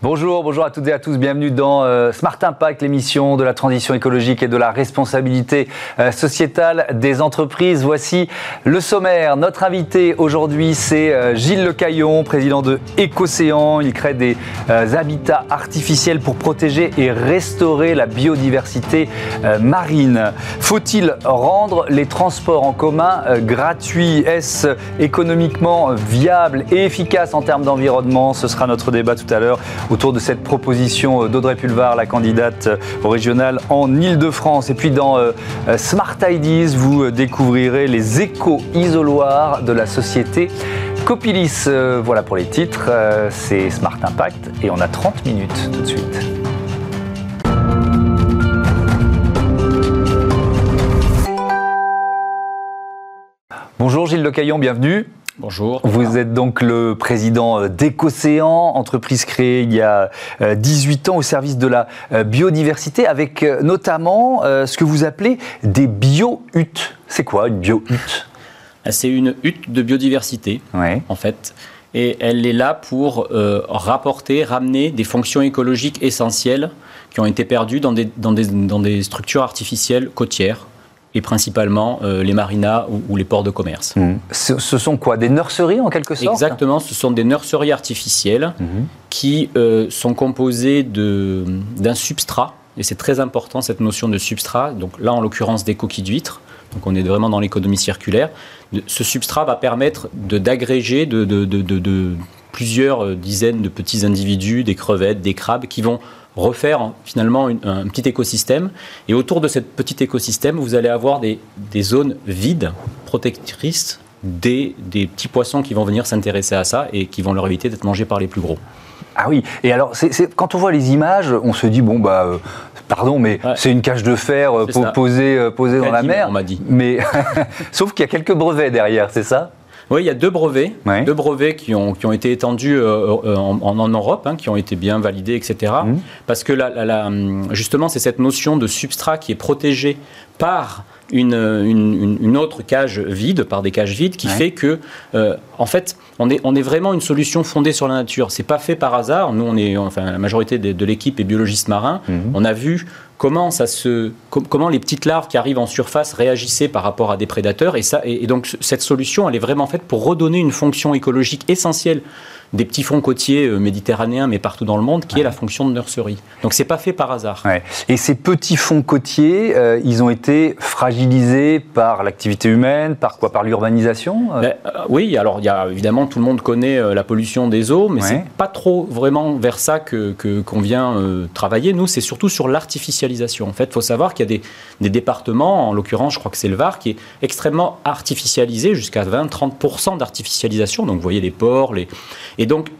Bonjour, bonjour à toutes et à tous. Bienvenue dans euh, Smart Impact, l'émission de la transition écologique et de la responsabilité euh, sociétale des entreprises. Voici le sommaire. Notre invité aujourd'hui, c'est euh, Gilles Lecaillon, président de Écocéan. Il crée des habitats artificiels pour protéger et restaurer la biodiversité marine. Faut-il rendre les transports en commun gratuits? Est-ce économiquement viable et efficace en termes d'environnement? Ce sera notre débat tout à l'heure autour de cette proposition d'Audrey Pulvar, la candidate au régional en Ile-de-France. Et puis dans euh, Smart Ideas, vous découvrirez les éco-isoloirs de la société Copilis. Euh, voilà pour les titres, euh, c'est Smart Impact et on a 30 minutes tout de suite. Bonjour Gilles Lecaillon, bienvenue. Bonjour. Vous êtes donc le président euh, d'Écocéan, entreprise créée il y a 18 euh, ans au service de la euh, biodiversité, avec notamment ce que vous appelez des bio-huttes. C'est quoi une bio-hutte? Ah, C'est une hutte de biodiversité, en fait. Et elle est là pour rapporter, ramener des fonctions écologiques essentielles qui ont été perdues dans des, dans des structures artificielles côtières et principalement euh, les marinas ou, les ports de commerce. Mmh. Ce, sont quoi Des nurseries en quelque sorte? Exactement, ce sont des nurseries artificielles mmh. qui euh, sont composées d'un substrat, et c'est très important cette notion de substrat, donc là en l'occurrence des coquilles d'huîtres, donc on est vraiment dans l'économie circulaire. Ce substrat va permettre d'agréger de, de, de, plusieurs euh, dizaines de petits individus, des crevettes, des crabes, qui vont refaire finalement un petit écosystème. Et autour de ce petit écosystème, vous allez avoir des, zones vides, protectrices des, des, petits poissons qui vont venir s'intéresser à ça et qui vont leur éviter d'être mangés par les plus gros. Ah oui, et alors quand on voit les images, on se dit, bon, bah, euh, pardon, mais c'est une cage de fer euh, posée, euh, posée dans la mer. On m'a dit. Mais, sauf qu'il y a quelques brevets derrière, c'est ça? Oui, il y a deux brevets, deux brevets qui ont, qui ont été étendus euh, euh, en, en, Europe, hein, qui ont été bien validés, etc. Mmh. Parce que la, justement, c'est cette notion de substrat qui est protégé par une, une, une, autre cage vide, par des cages vides, qui fait que, euh, en fait, on est, on est vraiment une solution fondée sur la nature. C'est pas fait par hasard. Nous, on est, enfin, la majorité de, l'équipe est biologiste marin. Mmh. On a vu comment, ça se, comment les petites larves qui arrivent en surface réagissaient par rapport à des prédateurs. Et, ça, et donc cette solution, elle est vraiment faite pour redonner une fonction écologique essentielle des petits fonds côtiers euh, méditerranéens, mais partout dans le monde, qui est la fonction de nurserie. Donc c'est pas fait par hasard. Et ces petits fonds côtiers, euh, ils ont été fragilisés par l'activité humaine, par quoi? Par l'urbanisation euh? Ben, Oui, alors y a évidemment tout le monde connaît la pollution des eaux, mais c'est pas trop vraiment vers ça que qu'on vient travailler. Nous, c'est surtout sur l'artificialisation. En fait, il faut savoir qu'il y a des, des départements, en l'occurrence, je crois que c'est le Var, qui est extrêmement artificialisé, jusqu'à 20-30% d'artificialisation. Donc vous voyez les ports, les et donc,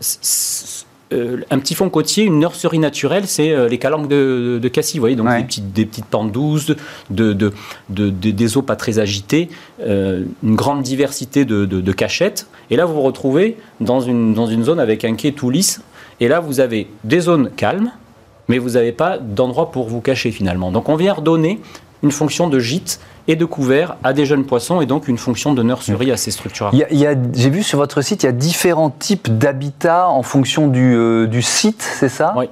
euh, un petit fond côtier, une nurserie naturelle, c'est euh, les calanques de, Cassis, vous voyez, donc des, petites, des petites pentes douces, de, des eaux pas très agitées, euh, une grande diversité de, cachettes. Et là, vous vous retrouvez dans une, dans une zone avec un quai tout lisse. Et là, vous avez des zones calmes, mais vous n'avez pas d'endroit pour vous cacher finalement. Donc on vient redonner une fonction de gîte et de couvert à des jeunes poissons et donc une fonction de nurserie assez structurée. J'ai vu sur votre site, il y a différents types d'habitats en fonction du, euh, du site, c'est ça? Oui.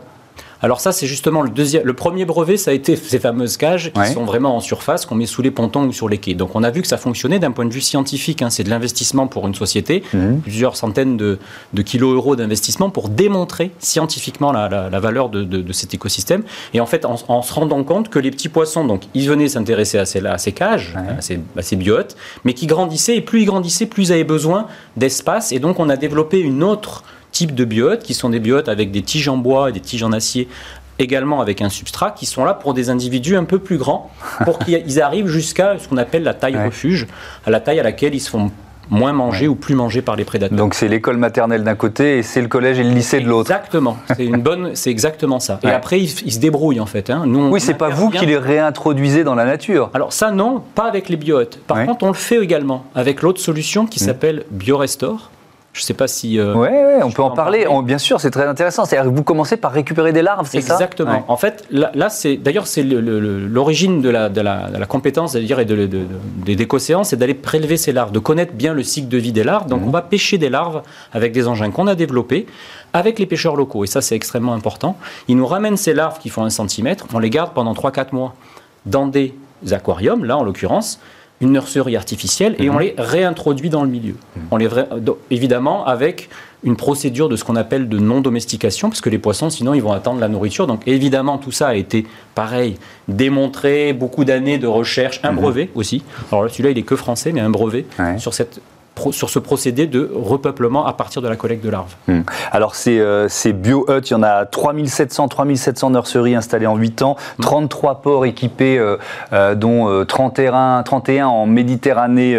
Alors ça, c'est justement le deuxième. Le premier brevet, ça a été ces fameuses cages qui sont vraiment en surface, qu'on met sous les pontons ou sur les quais. Donc on a vu que ça fonctionnait d'un point de vue scientifique. Hein. c'est de l'investissement pour une société, mhm. plusieurs centaines de, kilos euros d'investissement pour démontrer scientifiquement la, valeur de, cet écosystème. Et en fait, en, se rendant compte que les petits poissons, donc ils venaient s'intéresser à ces, à ces cages, à, ces, à ces biotes, mais qui grandissaient et plus ils grandissaient, plus ils avaient besoin d'espace. Et donc on a développé une autre types de biotes, qui sont des biotes avec des tiges en bois et des tiges en acier également avec un substrat, qui sont là pour des individus un peu plus grands, pour qu'ils arrivent jusqu'à ce qu'on appelle la taille refuge, à la taille à laquelle ils se font moins manger ou plus manger par les prédateurs. Donc c'est l'école maternelle d'un côté et c'est le collège et le lycée de l'autre. Exactement, c'est une bonne, c'est exactement ça. Et après ils, se débrouillent en fait. Hein. Nous, oui, c'est pas vous qui les réintroduisez dans la nature. Alors ça non, pas avec les biotes. Par contre, on le fait également avec l'autre solution qui mmh. s'appelle BioRestore Je ne sais pas si. oui, ouais, on peut en, parler. bien sûr, c'est très intéressant. C'est-à-dire que vous commencez par récupérer des larves, c'est ça? Exactement. En fait, là, c'est d'ailleurs c'est l'origine de la, de, la, de la, compétence, c'est-à-dire et de, des écocéans, c'est d'aller prélever ces larves, de connaître bien le cycle de vie des larves. Donc, mhm. on va pêcher des larves avec des engins qu'on a développés avec les pêcheurs locaux. Et ça, c'est extrêmement important. Ils nous ramènent ces larves qui font un centimètre. On les garde pendant 3-4 mois dans des aquariums, là en l'occurrence, une nurserie artificielle, et on mhm. les réintroduit dans le milieu. Mhm. On les évidemment avec une procédure de ce qu'on appelle de non-domestication, parce que les poissons, sinon, ils vont attendre la nourriture. Donc, évidemment, tout ça a été, pareil, démontré, beaucoup d'années de recherche, un mhm. brevet aussi. Alors celui-là, il est que français, mais un brevet sur cette sur ce procédé de repeuplement à partir de la collecte de larves. Hmm. Alors ces, euh, ces bio-huts, il y en a 3700, 3700 nurseries installées en 8 ans, 33 hmm. ports équipés, euh, euh, dont 31, 31 en Méditerranée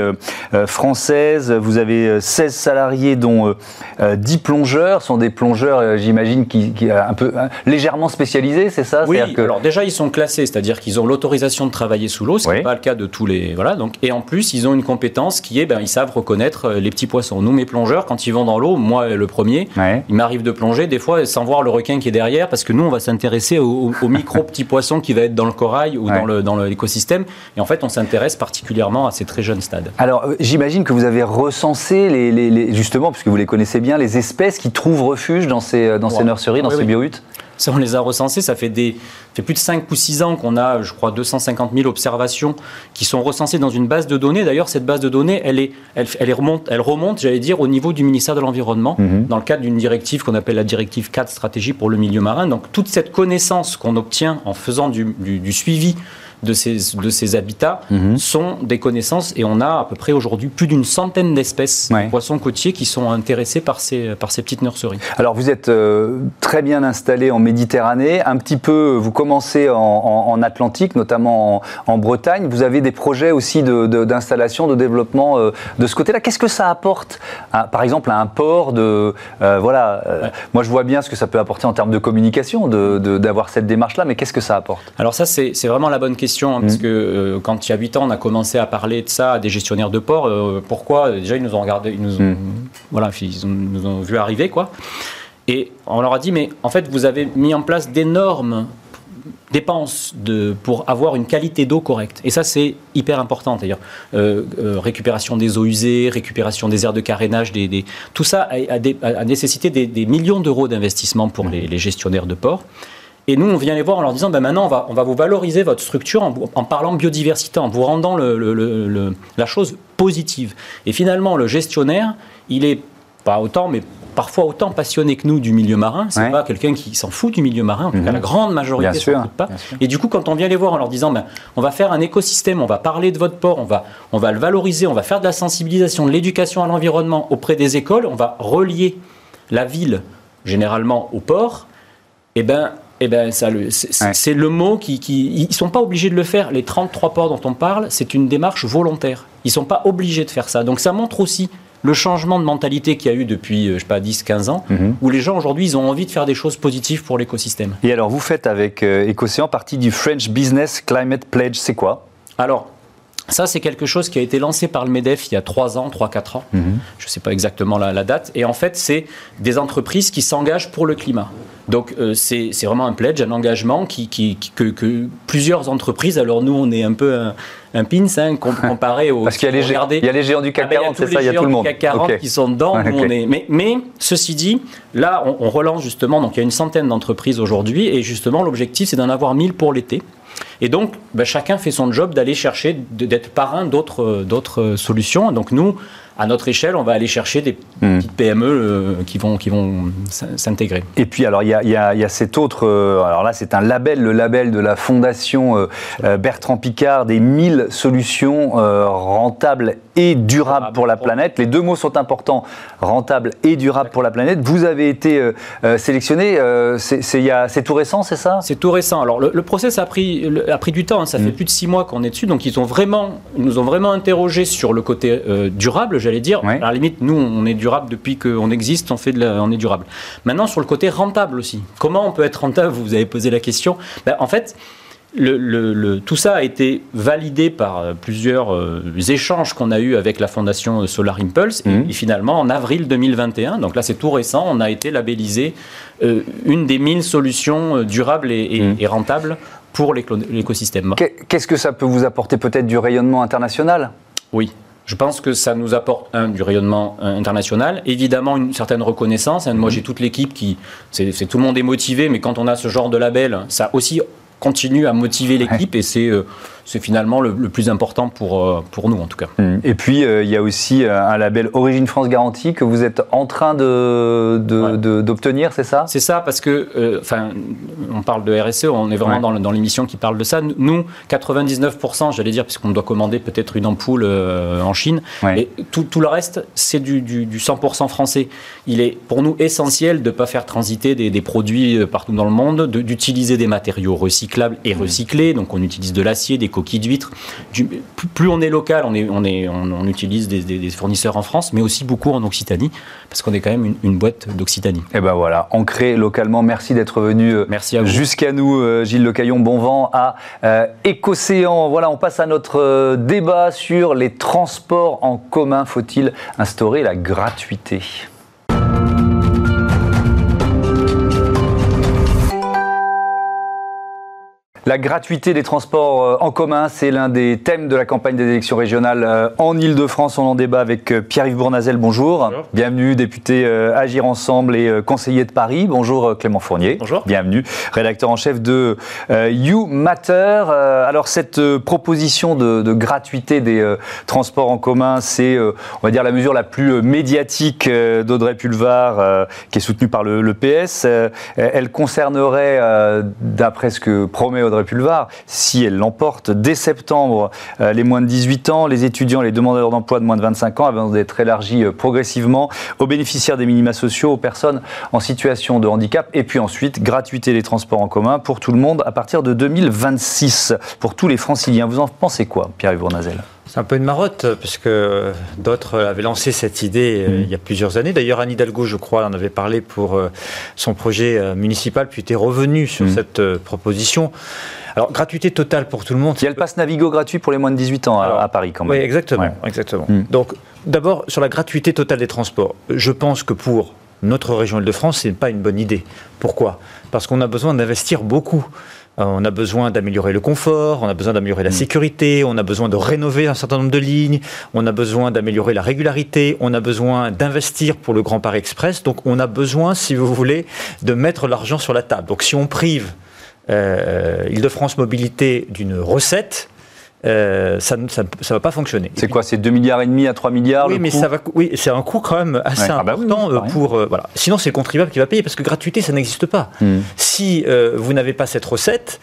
française. Vous avez 16 salariés, dont 10 plongeurs, sont des plongeurs, j'imagine, qui, qui un peu légèrement spécialisés, c'est ça? Oui, que... alors déjà ils sont classés, c'est-à-dire qu'ils ont l'autorisation de travailler sous l'eau, ce qui n'est pas le cas de tous les... Voilà, donc, et en plus ils ont une compétence qui est, ben, ils savent reconnaître euh, les petits poissons. Nous, mes plongeurs, quand ils vont dans l'eau, moi le premier, il m'arrive de plonger des fois sans voir le requin qui est derrière, parce que nous, on va s'intéresser aux, micro petits poissons qui va être dans le corail ou dans l'écosystème. Et en fait, on s'intéresse particulièrement à ces très jeunes stades. Alors, euh, j'imagine que vous avez recensé les, justement, puisque vous les connaissez bien, les espèces qui trouvent refuge dans ces, euh, ces nurseries, dans ces biohuttes ça, on les a recensés. Ça fait, des, fait plus de 5 ou 6 ans qu'on a, je crois, 250 000 observations qui sont recensées dans une base de données. D'ailleurs, cette base de données, elle, est, elle, elle, remonte, elle remonte, j'allais dire, au niveau du ministère de l'Environnement, mhm. dans le cadre d'une directive qu'on appelle la directive 4 stratégie pour le milieu marin. Donc, toute cette connaissance qu'on obtient en faisant du, du suivi de ces, de ces habitats mhm. sont des connaissances et on a à peu près aujourd'hui plus d'une centaine d'espèces de poissons côtiers qui sont intéressés par ces, par ces petites nurseries. Alors vous êtes euh, très bien installé en Méditerranée, un petit peu, vous commencez en, Atlantique, notamment en, Bretagne. Vous avez des projets aussi d'installation, de, de, développement euh, de ce côté-là. Qu'est-ce que ça apporte, par exemple, à un port de... Euh, voilà, moi je vois bien ce que ça peut apporter en termes de communication, d'avoir cette démarche-là, mais qu'est-ce que ça apporte? Alors ça, c'est vraiment la bonne question Hein, parce mm. que euh, quand il y a 8 ans, on a commencé à parler de ça à des gestionnaires de port. Euh, pourquoi Déjà, ils nous ont regardé, ils nous ont, mm. voilà, ils nous ont vu arriver, quoi. Et on leur a dit, mais en fait, vous avez mis en place d'énormes dépenses de, pour avoir une qualité d'eau correcte. Et ça, c'est hyper important. D'ailleurs, euh, récupération des eaux usées, récupération des aires de carénage, des, tout ça a, nécessité des, millions d'euros d'investissement pour mm. les, les, gestionnaires de port. Et nous, on vient les voir en leur disant, ben maintenant, on va, on va vous valoriser votre structure en, en parlant biodiversité, en vous rendant le, la chose positive. Et finalement, le gestionnaire, il est pas autant, mais parfois autant passionné que nous du milieu marin. C'est pas quelqu'un qui s'en fout du milieu marin. En tout cas, mhm. la grande majorité s'en fout pas. Et du coup, quand on vient les voir en leur disant, ben, on va faire un écosystème, on va parler de votre port, on va, on va le valoriser, on va faire de la sensibilisation, de l'éducation à l'environnement auprès des écoles, on va relier la ville généralement au port. Et eh ben, eh ben, ça, c'est le mot qui, Ils ne sont pas obligés de le faire. Les 33 ports dont on parle, c'est une démarche volontaire. Ils ne sont pas obligés de faire ça. Donc ça montre aussi le changement de mentalité qu'il y a eu depuis, euh, je sais pas, 10-15 ans, mhm. où les gens aujourd'hui, ils ont envie de faire des choses positives pour l'écosystème. Et alors, vous faites avec euh, partie du French Business Climate Pledge, c'est quoi? Alors, ça, c'est quelque chose qui a été lancé par le MEDEF il y a 3 ans, 3-4 ans. Mhm. Je ne sais pas exactement la, date. Et en fait, c'est des entreprises qui s'engagent pour le climat. Donc, euh, c'est vraiment un pledge, un engagement qui, que, plusieurs entreprises, alors nous, on est un peu un, un pins hein, comparé aux. Parce qu'il y, y, a les géants du CAC 40, ah ben, c'est ça, il y a tout le monde. CAC 40 qui sont dedans. on est... mais, mais, ceci dit, là, on, on relance justement, donc il y a une centaine d'entreprises aujourd'hui, et justement, l'objectif, c'est d'en avoir 1000 pour l'été. Et donc, ben, chacun fait son job d'aller chercher, d'être parrain d'autres solutions. Donc nous, à notre échelle, on va aller chercher des hmm. petites PME euh, qui vont, qui vont s'intégrer. Et puis, alors, il y a, y, a, y a, cet autre, euh, alors là, c'est un label, le label de la Fondation euh, Bertrand Picard, des 1000 solutions rentables et durables pour la planète. Les deux mots sont importants, rentable et durable pour la planète. Vous avez été sélectionné, c'est tout récent, c'est ça? C'est tout récent. Alors, le, process a pris, a pris du temps, hein. ça fait hmm. plus de six mois qu'on est dessus, donc ils, ont vraiment, ils nous ont vraiment interrogé sur le côté durable j'allais dire. À la limite, nous, on est durable depuis qu'on existe, on, fait de on est durable. Maintenant, sur le côté rentable aussi. Comment on peut être rentable? Vous avez posé la question. Ben, en fait, le, tout ça a été validé par euh, plusieurs euh, échanges qu'on a eus avec la fondation Solar Impulse. Et, mhm. finalement, en avril 2021, donc là c'est tout récent, on a été labellisé euh, une des mille solutions durables et, mhm. et rentables pour l'écosystème. Qu'est-ce que ça peut vous apporter? Peut-être du rayonnement international? Oui, je pense que ça nous apporte un du rayonnement international, évidemment une certaine reconnaissance. Moi, mhm. j'ai toute l'équipe qui, c'est tout le monde est motivé, mais quand on a ce genre de label, ça aussi continue à motiver l'équipe et c'est euh, c'est finalement le, plus important pour, euh, pour nous en tout cas. Mmh. Et puis euh, il y a aussi un label Origine France Garantie que vous êtes en train d'obtenir, de, d'obtenir, c'est ça? C'est ça parce que, enfin, on parle de RSE, on est vraiment dans, l'émission qui parle de ça. Nous, 99%, j'allais dire, puisqu'on doit commander peut-être une ampoule en Chine, et tout, tout, le reste, c'est du, du, 100% français. Il est pour nous essentiel de ne pas faire transiter des, des produits partout dans le monde, d'utiliser des matériaux recyclés et recyclé. Donc on utilise de l'acier, des coquilles d'huîtres. Plus on est local, on, est, on, est, on, utilise des, fournisseurs en France, mais aussi beaucoup en Occitanie, parce qu'on est quand même une, boîte d'Occitanie. Et eh ben voilà, ancré localement. Merci d'être venu euh, Merci jusqu'à nous, euh, Gilles Lecaillon. Bon vent à euh, Écocéan. Voilà, on passe à notre débat sur les transports en commun. Faut-il instaurer la gratuité? La gratuité des transports euh, en commun, c'est l'un des thèmes de la campagne des élections régionales euh, en Ile-de-France. On en débat avec euh, Pierre-Yves Bournazel. Bonjour. Bienvenue, député Agir Ensemble et conseiller de Paris. Bonjour Clément Fournier. Bonjour. Bienvenue, rédacteur en chef de You Matter. Alors cette proposition de, gratuité des transports en commun, c'est, on va dire, la mesure la plus médiatique d'Audrey Pulvar, qui est soutenue par le, le PS. Elle concernerait, d'après ce que promet Audrey Pulvar, si elle l'emporte dès septembre, euh, les moins de 18 ans, les étudiants, les demandeurs d'emploi de moins de 25 ans, avant d'être élargis euh, progressivement aux bénéficiaires des minima sociaux, aux personnes en situation de handicap, et puis ensuite gratuité des transports en commun pour tout le monde à partir de 2026 pour tous les franciliens. Vous en pensez quoi, Pierre-Yves c'est un peu une marotte, puisque d'autres avaient lancé cette idée euh, mm. il y a plusieurs années. D'ailleurs, Anne Hidalgo, je crois, en avait parlé pour son projet municipal, puis était revenu sur mm. cette proposition. Alors, gratuité totale pour tout le monde. Il y a le pass Navigo gratuit pour les moins de 18 ans à, Paris, quand même. Oui, exactement. exactement. Hmm. Donc, d'abord, sur la gratuité totale des transports, je pense que pour notre région Île-de-France, ce n'est pas une bonne idée. Pourquoi? Parce qu'on a besoin d'investir beaucoup. Euh, on a besoin d'améliorer le confort, on a besoin d'améliorer la hmm. sécurité, on a besoin de rénover un certain nombre de lignes, on a besoin d'améliorer la régularité, on a besoin d'investir pour le Grand Paris Express. Donc on a besoin, si vous voulez, de mettre l'argent sur la table. Donc si on prive euh, Île-de-France Mobilité d'une recette, euh, ça ne va pas fonctionner. C'est quoi C'est 2 milliards et demi à 3 milliards Oui, mais ça va, oui, c'est un coût quand même assez ah bah important euh, pour. voilà. Sinon, c'est le contribuable qui va payer parce que gratuité, ça n'existe pas. Hmm. Si vous n'avez pas cette recette,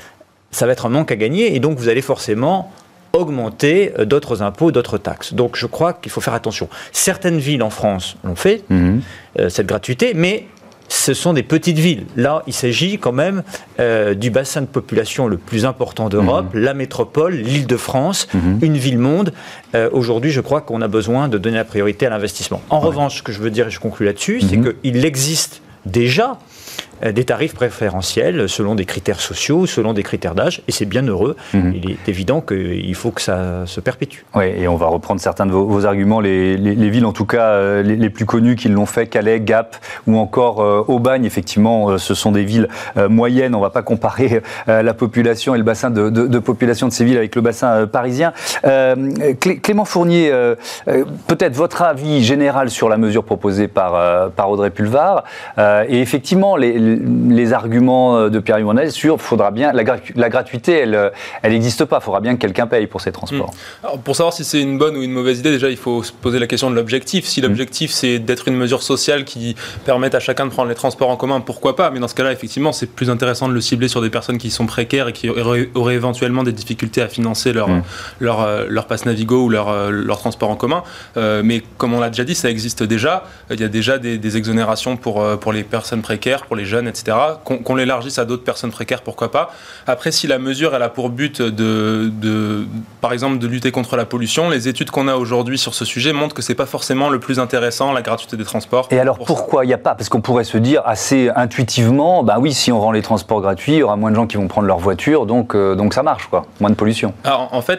ça va être un manque à gagner et donc vous allez forcément augmenter d'autres impôts, d'autres taxes. Donc je crois qu'il faut faire attention. Certaines villes en France l'ont fait, hmm. cette gratuité, mais ce sont des petites villes. Là, il s'agit quand même euh, du bassin de population le plus important d'Europe, mhm. la métropole, l'île de France, mhm. une ville-monde. Euh, aujourd'hui, je crois qu'on a besoin de donner la priorité à l'investissement. En revanche, ce que je veux dire, et je conclue là-dessus, c'est mhm. qu'il existe déjà des tarifs préférentiels selon des critères sociaux, selon des critères d'âge, et c'est bien heureux. Mhm. Il est évident qu'il faut que ça se perpétue. Oui, et on va reprendre certains de vos, arguments. Les, villes, en tout cas, euh, les, plus connues qui l'ont fait, Calais, Gap ou encore euh, Aubagne, effectivement, ce sont des villes moyennes. On ne va pas comparer la population et le bassin de, population de ces villes avec le bassin parisien. Clément Fournier, peut-être votre avis général sur la mesure proposée par, par Audrey Pulvar. et effectivement, les, les arguments euh, de Pierre Yvonnet sur faudra bien la, la gratuité, elle euh, elle n'existe pas. Il faudra bien que quelqu'un paye pour ces transports. Hmm. pour savoir si c'est une bonne ou une mauvaise idée, déjà il faut se poser la question de l'objectif. Si hmm. l'objectif c'est d'être une mesure sociale qui permette à chacun de prendre les transports en commun, pourquoi pas? Mais dans ce cas-là, effectivement, c'est plus intéressant de le cibler sur des personnes qui sont précaires et qui auraient, éventuellement des difficultés à financer leur hmm. leur, euh, leur passe Navigo ou leur, leur transport en commun. mais comme on l'a déjà dit, ça existe déjà. Il y a déjà des, des exonérations pour pour les personnes précaires, pour les jeunes jeunes, etc. Qu'on l'élargisse à d'autres personnes précaires, pourquoi pas. Après, si la mesure elle a pour but de, de par exemple, de lutter contre la pollution, les études qu'on a aujourd'hui sur ce sujet montrent que c'est pas forcément le plus intéressant, la gratuité des transports. Et alors pourquoi il n'y a pas? Parce qu'on pourrait se dire assez intuitivement, bah oui, si on rend les transports gratuits, il y aura moins de gens qui vont prendre leur voiture, donc, euh, donc ça marche, quoi. Moins de pollution. Alors, en fait,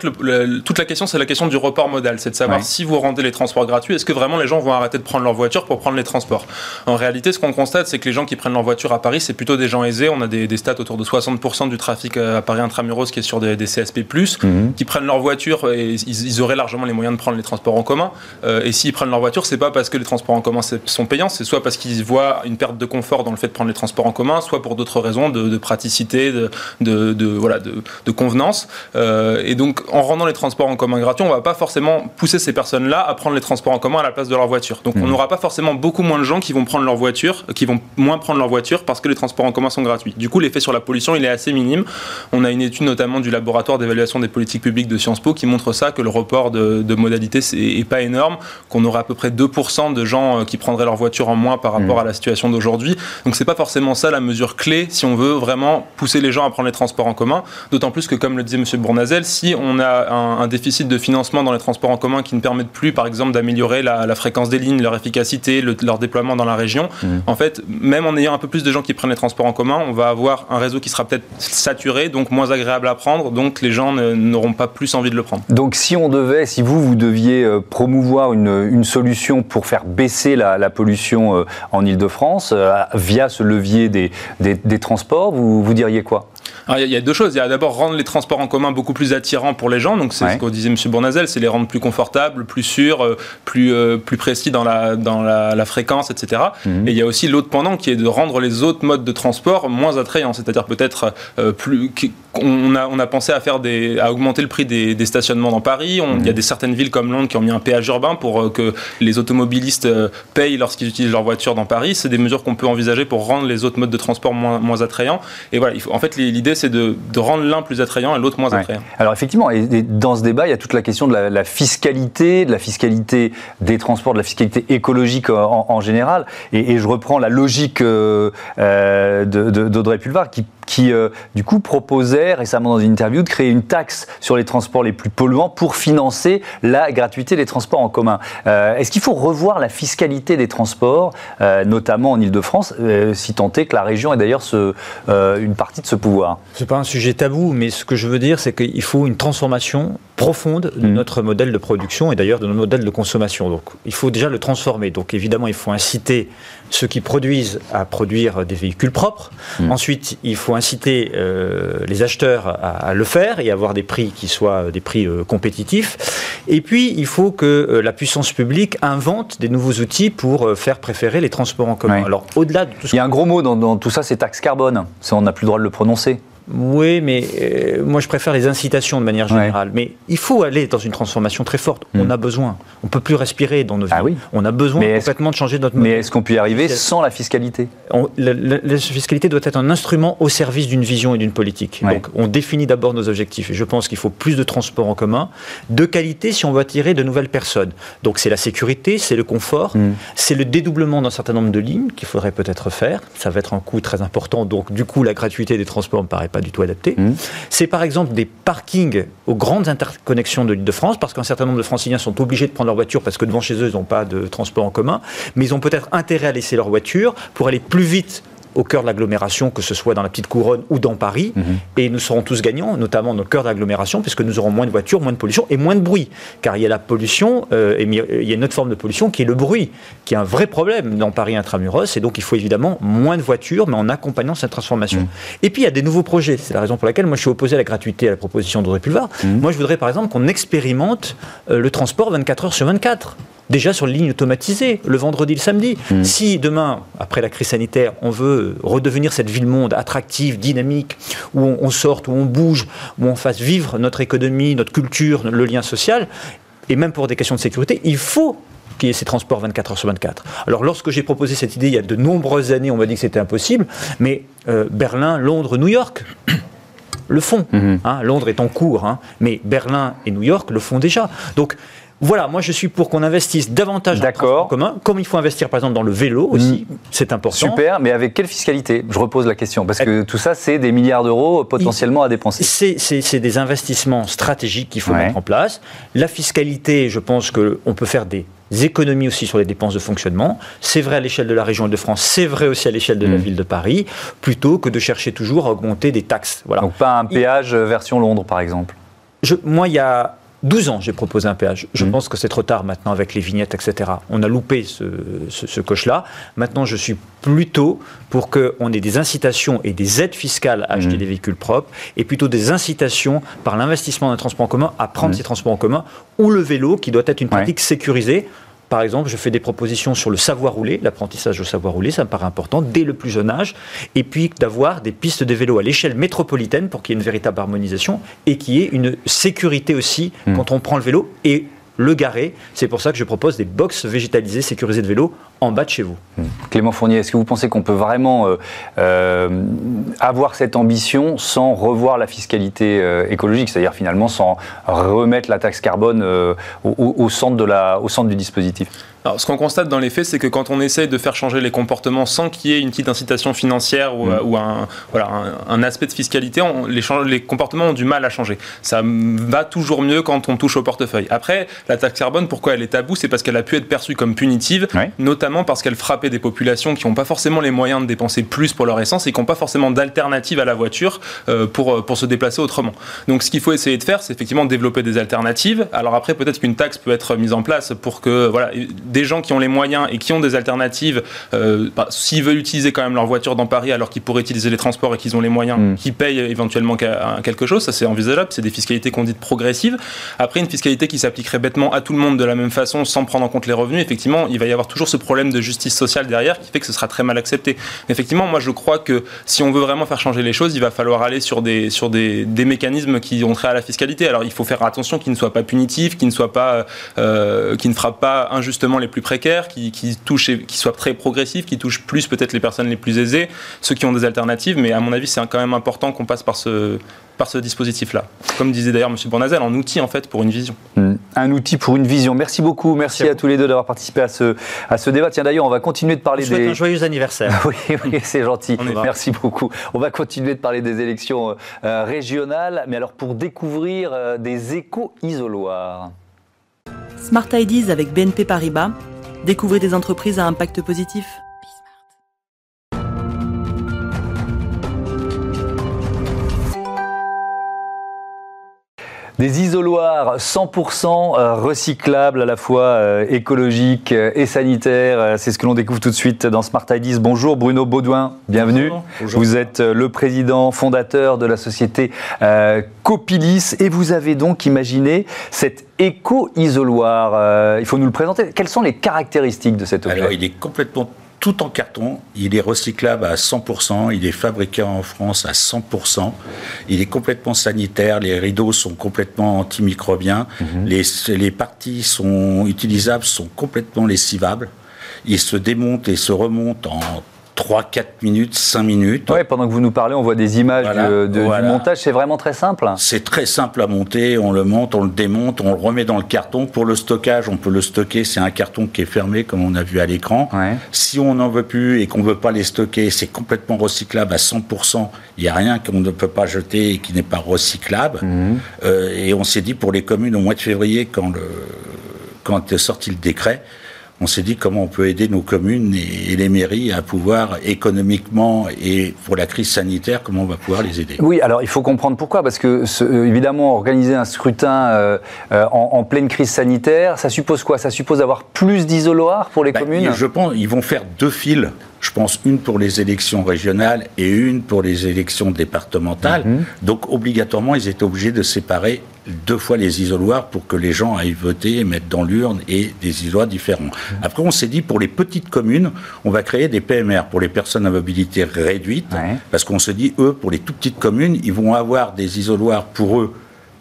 toute la question, c'est la question du report modal. C'est de savoir si vous rendez les transports gratuits, est-ce que vraiment les gens vont arrêter de prendre leur voiture pour prendre les transports? En réalité, ce qu'on constate, c'est que les gens qui prennent leur voiture à Paris, c'est plutôt des gens aisés. On a des, stats autour de 60% du trafic euh, à Paris intramuros qui est sur des, CSP, mhm. qui prennent leur voiture et ils, auraient largement les moyens de prendre les transports en commun. Euh, et s'ils prennent leur voiture, c'est pas parce que les transports en commun sont payants, c'est soit parce qu'ils voient une perte de confort dans le fait de prendre les transports en commun, soit pour d'autres raisons de, praticité, de, de, voilà, de, convenance. Euh, et donc, en rendant les transports en commun gratuits, on va pas forcément pousser ces personnes-là à prendre les transports en commun à la place de leur voiture. Donc, on mhm. n'aura pas forcément beaucoup moins de gens qui vont prendre leur voiture, qui vont moins prendre leur voiture parce que les transports en commun sont gratuits. Du coup, l'effet sur la pollution, il est assez minime. On a une étude notamment du laboratoire d'évaluation des politiques publiques de Sciences Po qui montre ça, que le report de, de modalité n'est pas énorme, qu'on aurait à peu près 2% de gens euh, qui prendraient leur voiture en moins par rapport mmh. à la situation d'aujourd'hui. Donc c'est pas forcément ça la mesure clé si on veut vraiment pousser les gens à prendre les transports en commun. D'autant plus que, comme le disait M. Bournazel, si on a un, déficit de financement dans les transports en commun qui ne permettent plus, par exemple, d'améliorer la, fréquence des lignes, leur efficacité, leur déploiement dans la région, mmh. en fait, même en ayant un peu plus de gens qui prennent les transports en commun, on va avoir un réseau qui sera peut-être saturé, donc moins agréable à prendre, donc les gens n'auront pas plus envie de le prendre. Donc si on devait, si vous, vous deviez euh, promouvoir une, solution pour faire baisser la, pollution euh, en Ile-de-France euh, via ce levier des, des, transports, vous, vous diriez quoi? Il y a deux choses. Il y a d'abord rendre les transports en commun beaucoup plus attirants pour les gens. Donc, c'est ce que disait M. Bournazel, c'est les rendre plus confortables, plus sûrs, euh, plus, euh, plus précis dans la, dans la, fréquence, etc. Mhm. Et il y a aussi l'autre pendant qui est de rendre les autres modes de transport moins attrayants. C'est-à-dire peut-être euh, plus. On a, on a pensé à, faire des, à augmenter le prix des, stationnements dans Paris. Il y a mhm. des certaines villes comme Londres qui ont mis un péage urbain pour que les automobilistes payent lorsqu'ils utilisent leur voiture dans Paris. C'est des mesures qu'on peut envisager pour rendre les autres modes de transport moins, moins attrayants. Et voilà, il faut, en fait, l'idée, c'est de, rendre l'un plus attrayant et l'autre moins attrayant. Alors effectivement, et, dans ce débat, il y a toute la question de la, fiscalité, de la fiscalité des transports, de la fiscalité écologique en, général. Et, je reprends la logique euh, euh, d'Audrey Pulvar qui qui, euh, du coup, proposait récemment dans une interview de créer une taxe sur les transports les plus polluants pour financer la gratuité des transports en commun. Euh, est-ce qu'il faut revoir la fiscalité des transports, euh, notamment en Ile-de-France, si tant est que la région ait d'ailleurs une partie de ce pouvoir? Ce n'est pas un sujet tabou, mais ce que je veux dire, c'est qu'il faut une transformation profonde de mmh. notre modèle de production et d'ailleurs de notre modèle de consommation. Donc, il faut déjà le transformer. Donc, évidemment, il faut inciter ceux qui produisent à produire des véhicules propres. Mmh. Ensuite, il faut inciter euh, les acheteurs à, le faire et avoir des prix qui soient des prix euh, compétitifs. Et puis, il faut que euh, la puissance publique invente des nouveaux outils pour faire préférer les transports en commun. Alors, au-delà de tout Il y a un gros mot dans, dans tout ça, c'est taxe carbone. Ça, on n'a plus le droit de le prononcer. Oui, mais euh, moi je préfère les incitations de manière générale. Mais il faut aller dans une transformation très forte. On hmm. a besoin. On peut plus respirer dans nos ah vies. On a besoin complètement de changer notre modèle. Mais est-ce qu'on peut y arriver sans la fiscalité la, fiscalité doit être un instrument au service d'une vision et d'une politique. Donc on définit d'abord nos objectifs. Et je pense qu'il faut plus de transports en commun, de qualité si on veut attirer de nouvelles personnes. Donc c'est la sécurité, c'est le confort, hmm. c'est le dédoublement d'un certain nombre de lignes qu'il faudrait peut-être faire. Ça va être un coût très important. Donc du coup la gratuité des transports me paraît pas du tout adapté. Mmh. C'est par exemple des parkings aux grandes interconnexions de l'île de France, parce qu'un certain nombre de franciliens sont obligés de prendre leur voiture parce que devant chez eux, ils n'ont pas de transport en commun, mais ils ont peut-être intérêt à laisser leur voiture pour aller plus vite au cœur de l'agglomération, que ce soit dans la petite couronne ou dans Paris. Mhm. Et nous serons tous gagnants, notamment dans le cœur de l'agglomération, puisque nous aurons moins de voitures, moins de pollution et moins de bruit. Car il y a la pollution, euh, et il y a une autre forme de pollution qui est le bruit, qui est un vrai problème dans Paris intramuros. Et donc il faut évidemment moins de voitures, mais en accompagnant cette transformation. Mhm. Et puis il y a des nouveaux projets. C'est la raison pour laquelle moi je suis opposé à la gratuité, à la proposition d'Audrey Pulvar. Mhm. Moi je voudrais par exemple qu'on expérimente euh, le transport 24 heures sur 24 déjà sur les lignes automatisées, le vendredi, le samedi. Hmm. Si demain, après la crise sanitaire, on veut redevenir cette ville-monde attractive, dynamique, où on, sorte, où on bouge, où on fasse vivre notre économie, notre culture, le lien social, et même pour des questions de sécurité, il faut qu'il y ait ces transports 24 heures sur 24. Alors lorsque j'ai proposé cette idée il y a de nombreuses années, on m'a dit que c'était impossible, mais euh, Berlin, Londres, New York le font. Hmm. Hein. Londres est en cours, hein, mais Berlin et New York le font déjà. Donc Voilà, moi je suis pour qu'on investisse davantage dans le transport commun, comme il faut investir par exemple dans le vélo aussi, mm. c'est important. Super, mais avec quelle fiscalité? Je repose la question, parce que tout ça, c'est des milliards d'euros potentiellement à dépenser. C'est des investissements stratégiques qu'il faut mettre en place. La fiscalité, je pense qu'on peut faire des économies aussi sur les dépenses de fonctionnement. C'est vrai à l'échelle de la région de France, c'est vrai aussi à l'échelle de la mm. ville de Paris, plutôt que de chercher toujours à augmenter des taxes. Voilà. Donc pas un péage version Londres, par exemple? Je, Moi, il y a 12 ans, j'ai proposé un péage. Je mmh. pense que c'est trop tard maintenant avec les vignettes, etc. On a loupé ce, coche-là. Maintenant, je suis plutôt pour qu'on ait des incitations et des aides fiscales à acheter mmh. des véhicules propres, et plutôt des incitations par l'investissement dans les transports en commun à prendre mmh. ces transports en commun, ou le vélo, qui doit être une pratique sécurisée. Par exemple, je fais des propositions sur le savoir rouler, l'apprentissage au savoir rouler, ça me paraît important dès le plus jeune âge, et puis d'avoir des pistes de vélo à l'échelle métropolitaine pour qu'il y ait une véritable harmonisation et qu'il y ait une sécurité aussi hmm. quand on prend le vélo et le garer. C'est pour ça que je propose des box végétalisées sécurisées de vélo en bas de chez vous. Hmm. Clément Fournier, est-ce que vous pensez qu'on peut vraiment euh, euh, avoir cette ambition sans revoir la fiscalité euh, écologique, c'est-à-dire finalement sans remettre la taxe carbone au centre du dispositif? Alors, ce qu'on constate dans les faits, c'est que quand on essaye de faire changer les comportements sans qu'il y ait une petite incitation financière ou, mm. un, voilà, un, aspect de fiscalité, les, les, comportements ont du mal à changer. Ça va toujours mieux quand on touche au portefeuille. Après, la taxe carbone, pourquoi elle est taboue C'est parce qu'elle a pu être perçue comme punitive, notamment parce qu'elle frappait des populations qui n'ont pas forcément les moyens de dépenser plus pour leur essence et qui n'ont pas forcément d'alternative à la voiture euh, pour, euh, pour se déplacer autrement. Donc, ce qu'il faut essayer de faire, c'est effectivement développer des alternatives. Alors après, peut-être qu'une taxe peut être mise en place pour que voilà, des gens qui ont les moyens et qui ont des alternatives, euh, bah, s'ils veulent utiliser quand même leur voiture dans Paris alors qu'ils pourraient utiliser les transports et qu'ils ont les moyens, mm. qui payent éventuellement quelque chose, ça c'est envisageable, c'est des fiscalités qu'on dit progressives. Après, une fiscalité qui s'appliquerait bêtement à tout le monde de la même façon sans prendre en compte les revenus, effectivement, il va y avoir toujours ce problème de justice sociale derrière qui fait que ce sera très mal accepté. Effectivement, moi je crois que si on veut vraiment faire changer les choses, il va falloir aller sur des, sur des, des mécanismes qui ont trait à la fiscalité. Alors il faut faire attention qu'ils ne soient pas punitifs, qu'ils ne soient pas, euh, qui ne frappent pas injustement les plus précaires, qui, qui touchent, qui soient très progressifs, qui touchent plus peut-être les personnes les plus aisées, ceux qui ont des alternatives. Mais à mon avis, c'est quand même important qu'on passe par ce, par ce dispositif-là. Comme disait d'ailleurs M. Bournazel, un outil en fait pour une vision. Hmm. Un outil pour une vision. Merci beaucoup. Merci, à, tous les deux d'avoir participé à ce, à ce débat. Tiens, d'ailleurs, on va continuer de parler Je des. un joyeux anniversaire. oui, oui c'est gentil. Merci beaucoup. On va continuer de parler des élections euh, régionales. Mais alors, pour découvrir euh, des éco-isoloirs. Smart Ideas avec BNP Paribas. Découvrez des entreprises à impact positif. Des isoloirs 100% euh, recyclables, à la fois euh, écologiques euh, et sanitaires. C'est ce que l'on découvre tout de suite dans Smart Ideas. Bonjour Bruno Baudouin, bienvenue. Vous êtes le président fondateur de la société Copilis et vous avez donc imaginé cet éco-isoloir. il faut nous le présenter. Quelles sont les caractéristiques de cet objet? Alors, il est complètement tout en carton. Il est recyclable à 100%. Il est fabriqué en France à 100%. Il est complètement sanitaire. Les rideaux sont complètement antimicrobiens. Mhm. les, les parties sont utilisables, sont complètement lessivables. Il se démonte et se remonte en 3-4 minutes, 5 minutes. Oui, pendant que vous nous parlez, on voit des images de, du montage. C'est vraiment très simple. C'est très simple à monter. On le monte, on le démonte, on le remet dans le carton. Pour le stockage, on peut le stocker. C'est un carton qui est fermé, comme on a vu à l'écran. Si on n'en veut plus et qu'on ne veut pas les stocker, c'est complètement recyclable à 100%. Il n'y a rien qu'on ne peut pas jeter et qui n'est pas recyclable. Mhm. Euh, et on s'est dit pour les communes au mois de février, quand, le, quand est sorti le décret, on s'est dit comment on peut aider nos communes et, les mairies à pouvoir économiquement et pour la crise sanitaire, comment on va pouvoir les aider. Oui, alors il faut comprendre pourquoi, parce que euh, évidemment, organiser un scrutin euh, euh, en, pleine crise sanitaire, ça suppose quoi? Ça suppose d'avoir plus d'isoloirs pour les ben, communes? Je pense qu'ils vont faire deux files je pense une pour les élections régionales et une pour les élections départementales. Mhm. Donc obligatoirement, ils étaient obligés de séparer deux fois les isoloirs pour que les gens aillent voter et mettre dans l'urne et des isoloirs différents. Mhm. Après, on s'est dit pour les petites communes, on va créer des PMR pour les personnes à mobilité réduite, parce qu'on se dit eux, pour les tout petites communes, ils vont avoir des isoloirs pour eux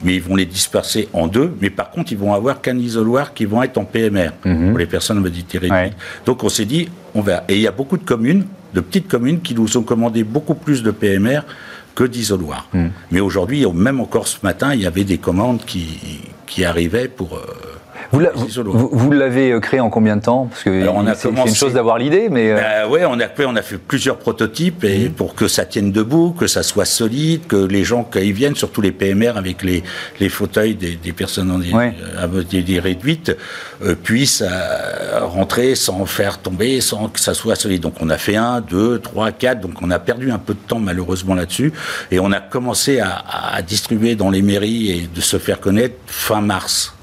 mais ils vont les disperser en deux. Mais par contre, ils vont avoir qu'un isoloir qui vont être en PMR mhm. pour les personnes à mobilité réduite. Donc on s'est dit, on va. Et il y a beaucoup de communes, de petites communes, qui nous ont commandé beaucoup plus de PMR que d'isoloirs. Mhm. Mais aujourd'hui, même encore ce matin, il y avait des commandes qui, qui arrivaient pour. Euh, Vous l'avez euh, créé en combien de temps Parce que c'est une chose d'avoir l'idée, mais... Euh, bah ouais, on a, on a fait plusieurs prototypes et mhm. pour que ça tienne debout, que ça soit solide, que les gens, ils viennent, surtout les PMR avec les, les fauteuils des, des personnes en ouais. réduites, puissent rentrer sans faire tomber, sans que ça soit solide. Donc on a fait un, deux, trois, quatre, donc on a perdu un peu de temps malheureusement là-dessus et on a commencé à, à distribuer dans les mairies et de se faire connaître fin mars.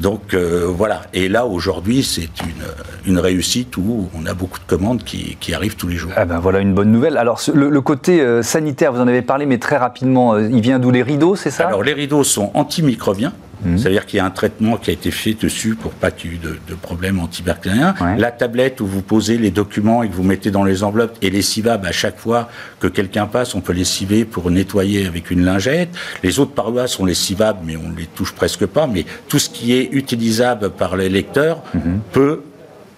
Donc euh, voilà. Et là, aujourd'hui, c'est une, une, réussite où on a beaucoup de commandes qui, qui arrivent tous les jours. Ah ben voilà une bonne nouvelle. Alors, le, côté euh, sanitaire, vous en avez parlé, mais très rapidement, euh, il vient d'où? Les rideaux, c'est ça? Alors, les rideaux sont antimicrobiens. Mhm. C'est-à-dire qu'il y a un traitement qui a été fait dessus pour pas qu'il y ait de, de problème antibactérien. La tablette où vous posez les documents et que vous mettez dans les enveloppes et les civables à chaque fois que quelqu'un passe, on peut les civer pour nettoyer avec une lingette. Les autres parois sont les civables, mais on les touche presque pas. Mais tout ce qui est utilisable par les lecteurs mhm. peut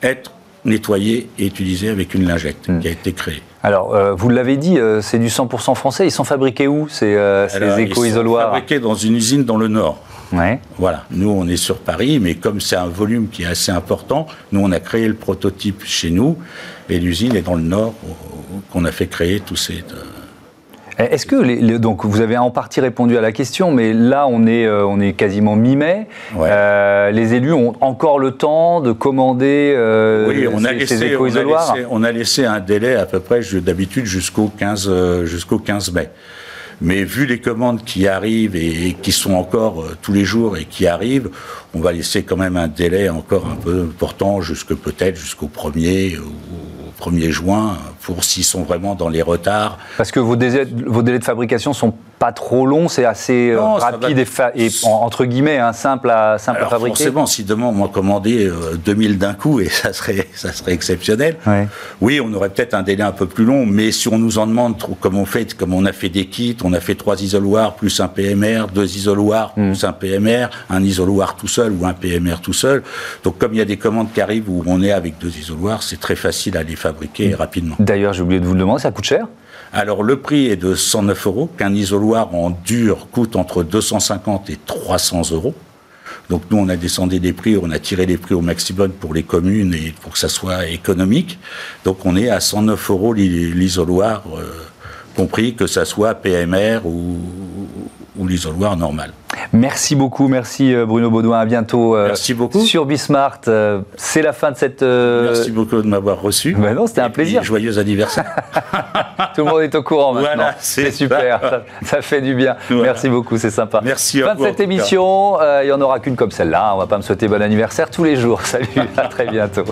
être nettoyé et utilisé avec une lingette mhm. qui a été créée. Alors, euh, vous l'avez dit, euh, c'est du 100% français. Ils sont fabriqués où, ces, euh, ces éco-isoloirs Ils sont fabriqués dans une usine dans le Nord. Voilà. Nous, on est sur Paris, mais comme c'est un volume qui est assez important, nous, on a créé le prototype chez nous, et l'usine est dans le Nord, qu'on a fait créer tous ces. Euh, est-ce que les, donc vous avez en partie répondu à la question, mais là on est euh, on est quasiment mi-mai. Euh, les élus ont encore le temps de commander oui, on a laissé, on a laissé un délai à peu près d'habitude jusqu'au 15 jusqu'au 15 mai. Mais vu les commandes qui arrivent et, qui sont encore euh, tous les jours et qui arrivent, on va laisser quand même un délai encore un peu important, jusque peut-être jusqu'au 1er ou 1er juin, pour s'ils sont vraiment dans les retards. Parce que vos délais, vos délais de fabrication sont pas trop long, c'est assez euh, rapide et, entre guillemets un simple à simple à fabriquer. Forcément, si demain on m'a commandé 2000 d'un coup et ça serait ça serait exceptionnel. Oui, on aurait peut-être un délai un peu plus long, mais si on nous en demande trop, comme on fait, comme on a fait des kits, on a fait trois isoloirs plus un PMR, deux isoloirs hmm. plus un PMR, un isoloir tout seul ou un PMR tout seul. Donc comme il y a des commandes qui arrivent où on est avec deux isoloirs, c'est très facile à les fabriquer hmm. rapidement. D'ailleurs, j'ai oublié de vous le demander, ça coûte cher? Alors le prix est de 109 euros, qu'un isoloir en dur coûte entre 250 et 300 euros. Donc nous, on a descendu des prix, on a tiré les prix au maximum pour les communes et pour que ça soit économique. Donc on est à 109 euros l'isoloir, euh, compris que ça soit PMR ou, ou l'isoloir normal. Merci beaucoup, merci euh, Bruno Baudouin, à bientôt euh, merci beaucoup. sur Bismart. Euh, c'est la fin de cette... Merci beaucoup de m'avoir reçu. Ben non, c'était un plaisir. joyeux anniversaire. Tout le monde est au courant maintenant. Voilà, c'est super, ça, fait du bien. Merci beaucoup, c'est sympa. Merci à Fin de cette émission, il n'y en aura qu'une comme celle-là. On ne va pas me souhaiter bon anniversaire tous les jours. Salut, à très bientôt.